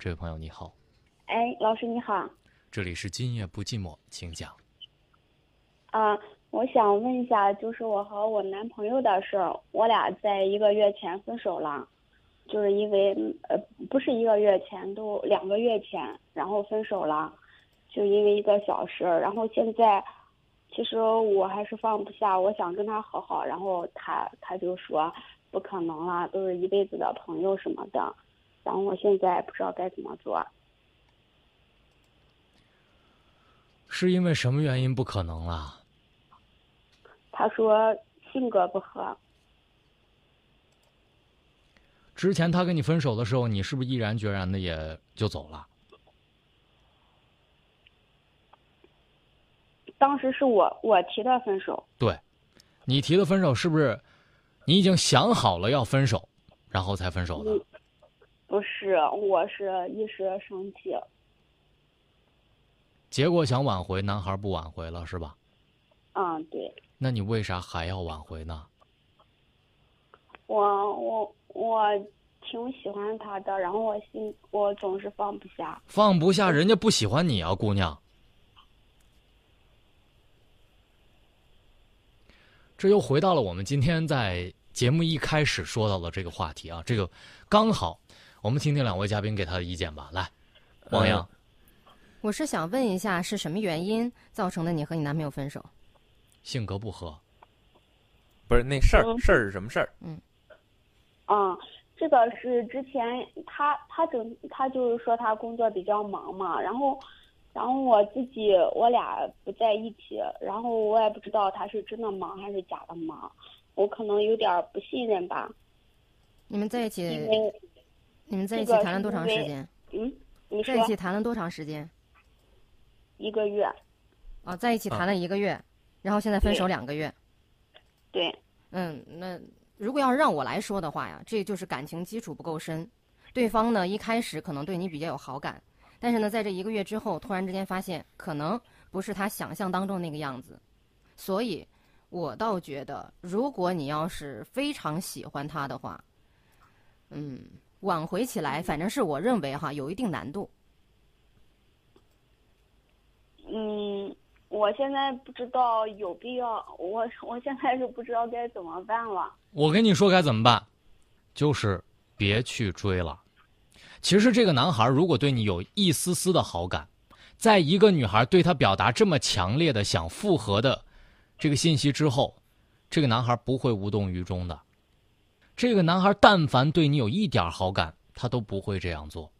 这位朋友你好，哎，老师你好，这里是今夜不寂寞，请讲。啊，我想问一下，就是我和我男朋友的事儿，我俩在一个月前分手了，就是因为呃不是一个月前，都两个月前，然后分手了，就因为一个小事儿，然后现在其实我还是放不下，我想跟他和好，然后他他就说不可能了，都是一辈子的朋友什么的，然后我现在不知道该怎么做。是因为什么原因不可能了？他说性格不合。之前他跟你分手的时候，你是不是毅然决然的也就走了？当时是我我提的分手。对，你提的分手是不是？你已经想好了要分手，然后才分手的？不是，我是一时生气。结果想挽回，男孩不挽回了，是吧？嗯，对。那你为啥还要挽回呢？我我我挺喜欢他的，然后我心我总是放不下。放不下，人家不喜欢你啊，姑娘。这又回到了我们今天在节目一开始说到的这个话题啊，这个刚好，我们听听两位嘉宾给他的意见吧。来，王洋。我是想问一下，是什么原因造成的你和你男朋友分手？性格不合。不是那事儿，事儿是什么事儿？嗯。啊，这个是之前他他整他就是说他工作比较忙嘛，然后然后我自己我俩不在一起，然后我也不知道他是真的忙还是假的忙，我可能有点不信任吧。你们在一起？你们在一起谈了多长时间？嗯，你在一起谈了多长时间？一个月，啊，在一起谈了一个月，然后现在分手两个月。对，嗯，那如果要是让我来说的话呀，这就是感情基础不够深。对方呢，一开始可能对你比较有好感，但是呢，在这一个月之后，突然之间发现可能不是他想象当中那个样子。所以，我倒觉得，如果你要是非常喜欢他的话，嗯，挽回起来，反正是我认为哈，有一定难度。嗯，我现在不知道有必要，我我现在是不知道该怎么办了。我跟你说该怎么办，就是别去追了。其实这个男孩如果对你有一丝丝的好感，在一个女孩对他表达这么强烈的想复合的这个信息之后，这个男孩不会无动于衷的。这个男孩但凡对你有一点好感，他都不会这样做。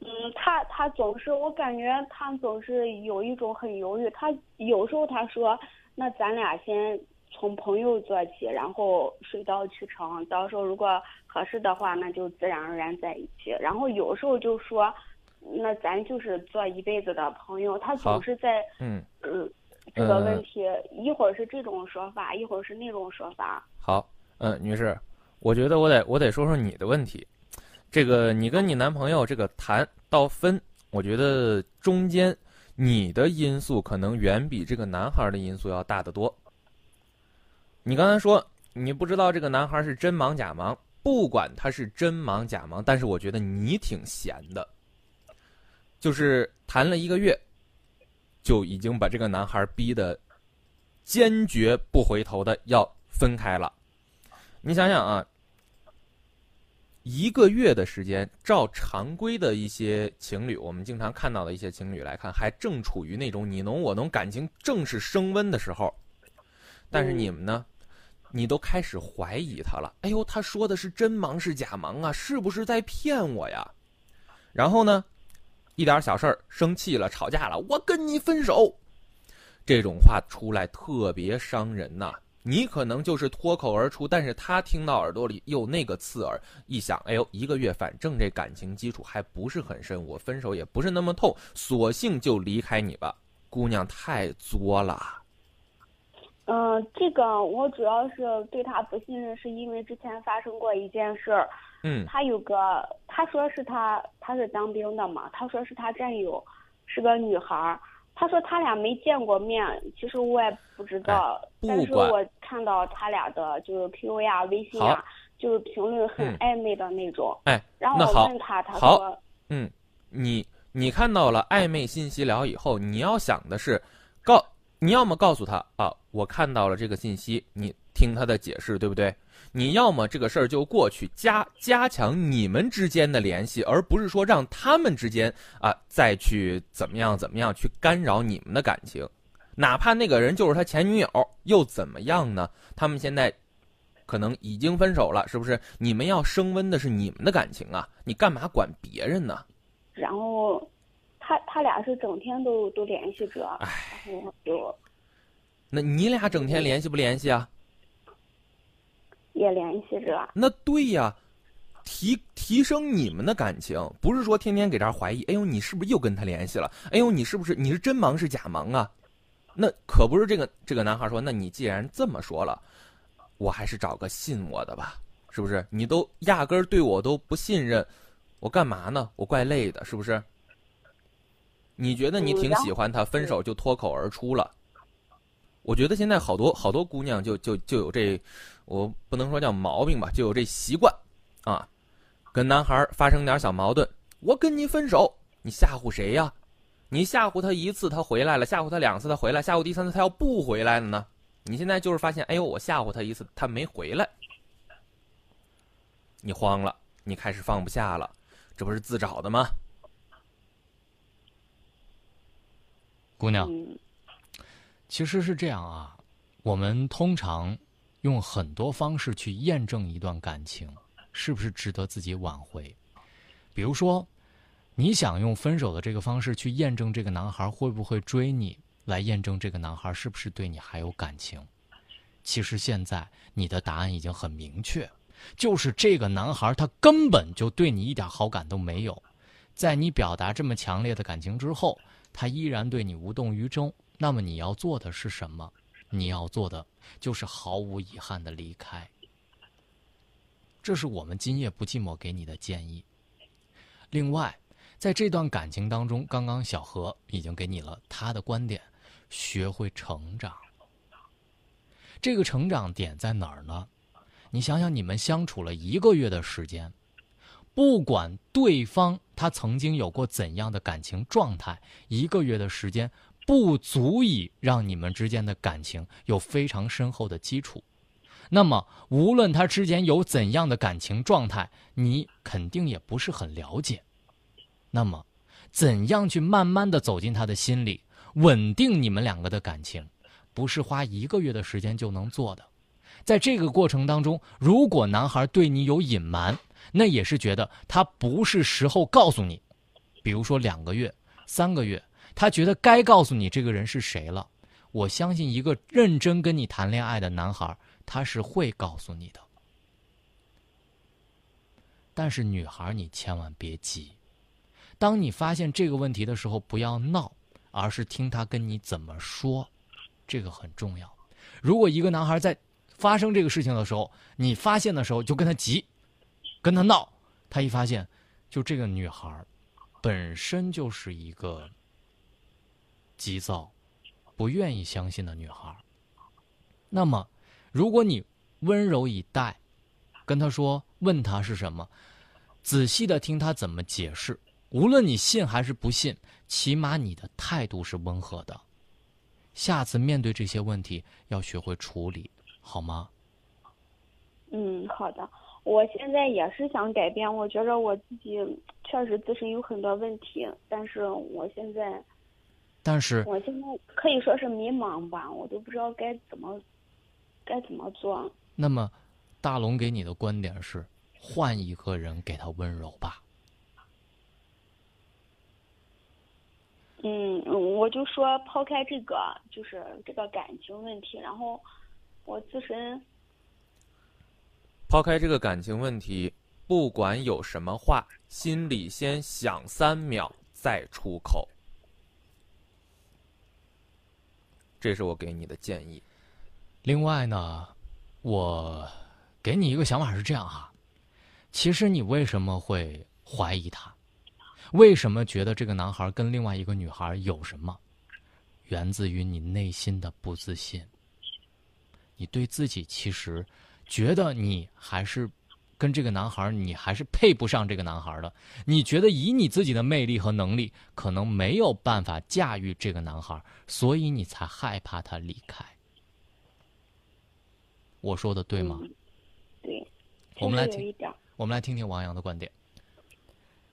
嗯，他他总是，我感觉他总是有一种很犹豫。他有时候他说，那咱俩先从朋友做起，然后水到渠成，到时候如果合适的话，那就自然而然在一起。然后有时候就说，那咱就是做一辈子的朋友。他总是在嗯嗯这个问题，一会儿是这种说法，一会儿是那种说法。好，嗯，女士，我觉得我得我得说说你的问题。这个你跟你男朋友这个谈到分，我觉得中间你的因素可能远比这个男孩的因素要大得多。你刚才说你不知道这个男孩是真忙假忙，不管他是真忙假忙，但是我觉得你挺闲的，就是谈了一个月，就已经把这个男孩逼得坚决不回头的要分开了。你想想啊。一个月的时间，照常规的一些情侣，我们经常看到的一些情侣来看，还正处于那种你侬我侬，感情正是升温的时候。但是你们呢，你都开始怀疑他了。哎呦，他说的是真忙是假忙啊？是不是在骗我呀？然后呢，一点小事儿生气了，吵架了，我跟你分手，这种话出来特别伤人呐。你可能就是脱口而出，但是他听到耳朵里又那个刺耳，一想，哎呦，一个月，反正这感情基础还不是很深，我分手也不是那么痛，索性就离开你吧，姑娘太作了。嗯，这个我主要是对他不信任，是因为之前发生过一件事儿。嗯。他有个，他说是他，他是当兵的嘛，他说是他战友，是个女孩儿。他说他俩没见过面，其实我也不知道，但是我看到他俩的就是 QQ 呀、微信呀，就是评论很嗯暧昧的那种。哎，然后我问他，他说嗯，你你看到了暧昧信息聊以后，你要想的是，告你要么告诉他啊，我看到了这个信息，你听他的解释，对不对？你要么这个事儿就过去，加加强你们之间的联系，而不是说让他们之间啊再去怎么样怎么样去干扰你们的感情，哪怕那个人就是他前女友，又怎么样呢？他们现在可能已经分手了，是不是？你们要升温的是你们的感情啊，你干嘛管别人呢？然后他他俩是整天都都联系着，唉然后就那你俩整天联系不联系啊？也联系着。那对呀，提提升你们的感情，不是说天天给这儿怀疑，哎呦，你是不是又跟他联系了？哎呦，你是不是你是真忙是假忙啊？那可不是这个这个男孩说，那你既然这么说了，我还是找个信我的吧，是不是？你都压根儿对我都不信任，我干嘛呢？我怪累的，是不是？你觉得你挺喜欢他，分手就脱口而出了。我觉得现在好多好多姑娘就就就有这，我不能说叫毛病吧，就有这习惯，啊，跟男孩发生点小矛盾，我跟你分手，你吓唬谁呀？你吓唬他一次，他回来了；吓唬他两次，他回来；吓唬第三次，他要不回来了呢？你现在就是发现，哎呦，我吓唬他一次，他没回来，你慌了，你开始放不下了，这不是自找的吗？姑娘，嗯其实是这样啊，我们通常用很多方式去验证一段感情是不是值得自己挽回。比如说，你想用分手的这个方式去验证这个男孩会不会追你，来验证这个男孩是不是对你还有感情。其实现在你的答案已经很明确，就是这个男孩他根本就对你一点好感都没有。在你表达这么强烈的感情之后，他依然对你无动于衷。那么你要做的是什么？你要做的就是毫无遗憾的离开。这是我们今夜不寂寞给你的建议。另外，在这段感情当中，刚刚小何已经给你了他的观点：学会成长。这个成长点在哪儿呢？你想想，你们相处了一个月的时间，不管对方他曾经有过怎样的感情状态，一个月的时间不足以让你们之间的感情有非常深厚的基础。那么，无论他之前有怎样的感情状态，你肯定也不是很了解。那么，怎样去慢慢的走进他的心里，稳定你们两个的感情，不是花一个月的时间就能做的。在这个过程当中，如果男孩对你有隐瞒，那也是觉得他不是时候告诉你。比如说两个月、三个月，他觉得该告诉你这个人是谁了。我相信一个认真跟你谈恋爱的男孩，他是会告诉你的。但是女孩，你千万别急。当你发现这个问题的时候，不要闹，而是听他跟你怎么说，这个很重要。如果一个男孩在发生这个事情的时候，你发现的时候就跟他急，跟他闹，他一发现，就这个女孩本身就是一个急躁、不愿意相信的女孩。那么，如果你温柔以待，跟他说，问他是什么，仔细的听他怎么解释，无论你信还是不信，起码你的态度是温和的。下次面对这些问题，要学会处理。好吗？嗯，好的。我现在也是想改变，我觉着我自己确实自身有很多问题，但是我现在，但是我现在可以说是迷茫吧，我都不知道该怎么，该怎么做。那么，大龙给你的观点是，换一个人给他温柔吧。嗯，我就说抛开这个，就是这个感情问题，然后我自身抛开这个感情问题，不管有什么话，心里先想三秒再出口。这是我给你的建议。另外呢，我给你一个想法是这样哈，其实你为什么会怀疑他？为什么觉得这个男孩跟另外一个女孩有什么？源自于你内心的不自信。你对自己其实觉得你还是跟这个男孩你还是配不上这个男孩的。你觉得以你自己的魅力和能力，可能没有办法驾驭这个男孩，所以你才害怕他离开。我说的对吗？嗯对，我们来听我们来听听王阳的观点。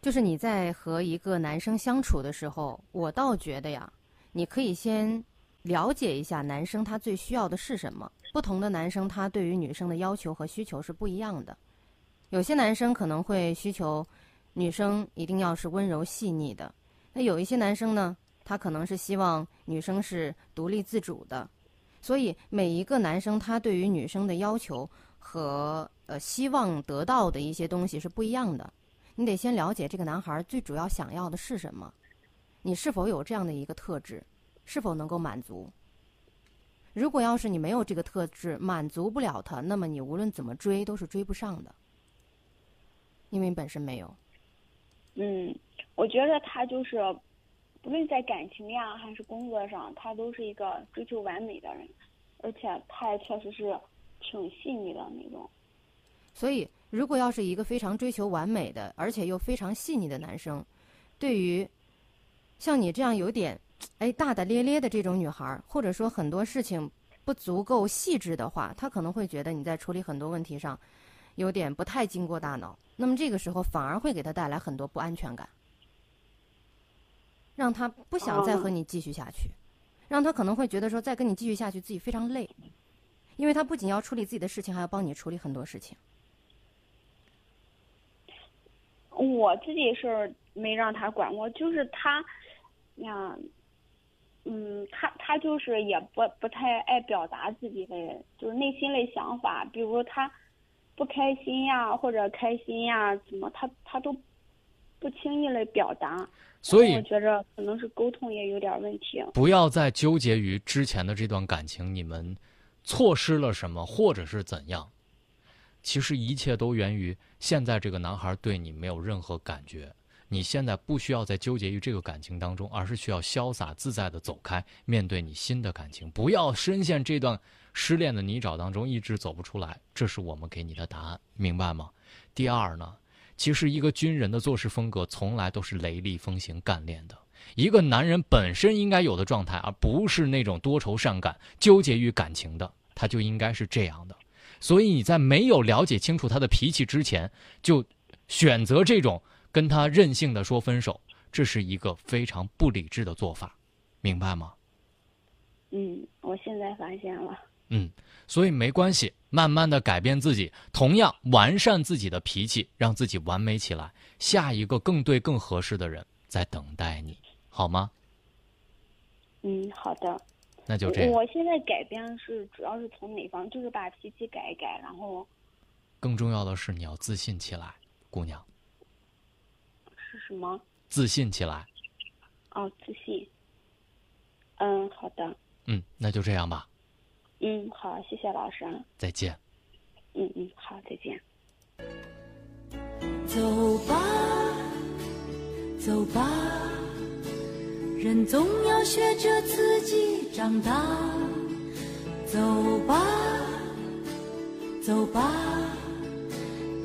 就是你在和一个男生相处的时候，我倒觉得呀，你可以先了解一下男生他最需要的是什么。不同的男生他对于女生的要求和需求是不一样的。有些男生可能会需求女生一定要是温柔细腻的，那有一些男生呢，他可能是希望女生是独立自主的。所以每一个男生他对于女生的要求和呃希望得到的一些东西是不一样的。你得先了解这个男孩最主要想要的是什么，你是否有这样的一个特质，是否能够满足。如果要是你没有这个特质，满足不了他，那么你无论怎么追都是追不上的，因为你本身没有。嗯，我觉得他就是，不论在感情呀还是工作上，他都是一个追求完美的人，而且他也确实是挺细腻的那种。所以，如果要是一个非常追求完美的，而且又非常细腻的男生，对于像你这样有点哎大大咧咧的这种女孩儿，或者说很多事情不足够细致的话，她可能会觉得你在处理很多问题上有点不太经过大脑。那么这个时候反而会给她带来很多不安全感，让她不想再和你继续下去，让她可能会觉得说再跟你继续下去自己非常累，因为她不仅要处理自己的事情，还要帮你处理很多事情。我自己是没让他管过，就是他呀，嗯，他他就是也不不太爱表达自己的，就是内心的想法，比如他不开心呀或者开心呀，怎么他他都不轻易的表达，所以我觉着可能是沟通也有点问题。不要再纠结于之前的这段感情，你们错失了什么，或者是怎样。其实一切都源于现在这个男孩对你没有任何感觉，你现在不需要再纠结于这个感情当中，而是需要潇洒自在的走开，面对你新的感情，不要深陷这段失恋的泥沼当中，一直走不出来。这是我们给你的答案，明白吗？第二呢，其实一个军人的做事风格从来都是雷厉风行、干练的。一个男人本身应该有的状态，而不是那种多愁善感、纠结于感情的，他就应该是这样的。所以你在没有了解清楚他的脾气之前，就选择这种跟他任性的说分手，这是一个非常不理智的做法，明白吗？嗯，我现在发现了。嗯，所以没关系，慢慢的改变自己，同样完善自己的脾气，让自己完美起来。下一个更对、更合适的人在等待你，好吗？嗯，好的。那就这样。我现在改变是主要是从哪方？就是把脾气改一改，然后更重要的是你要自信起来，姑娘，是什么？自信起来。哦，自信。嗯，好的。嗯，那就这样吧。嗯，好，谢谢老师。再见。嗯嗯，好，再见。走吧，走吧，人总要学着自己长大。走吧，走吧，